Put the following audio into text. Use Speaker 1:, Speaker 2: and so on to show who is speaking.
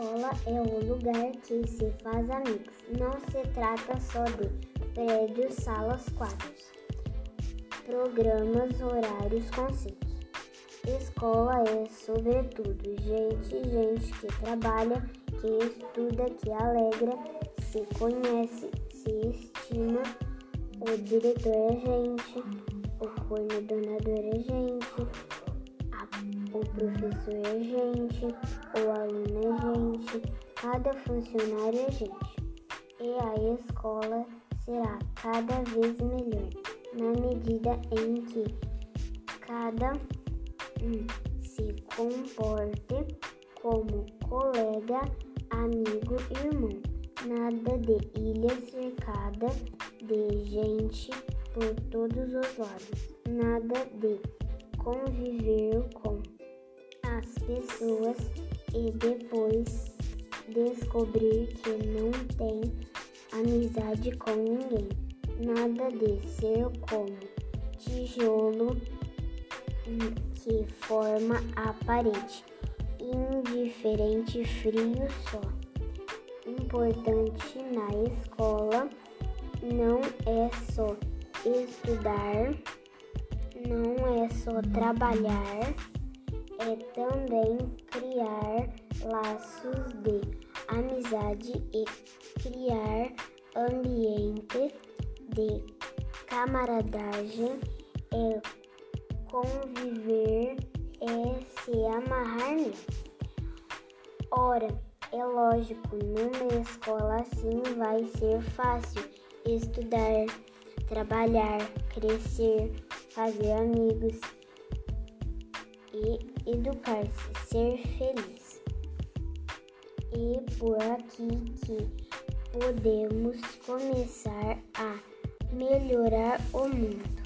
Speaker 1: escola é o lugar que se faz amigos. Não se trata só de prédios, salas, quadros, programas, horários, conceitos. Escola é, sobretudo, gente, gente que trabalha, que estuda, que alegra, se conhece, se estima. O diretor é gente, o coordenador é gente, o professor é gente, o aluno é gente, cada funcionário é gente. E a escola será cada vez melhor na medida em que cada um se comporte como colega, amigo, irmão. Nada de ilha cercada de gente por todos os lados. Nada de conviver com as pessoas e depois descobrir que não tem amizade com ninguém. Nada de ser como tijolo que forma a parede, indiferente, frio só. Importante na escola não é só estudar, não é só trabalhar é também criar laços de amizade e criar ambiente de camaradagem, é conviver, é se amarrar nele. Ora, é lógico, numa escola assim vai ser fácil estudar, trabalhar, crescer, fazer amigos e educar-se, ser feliz. E por aqui que podemos começar a melhorar o mundo.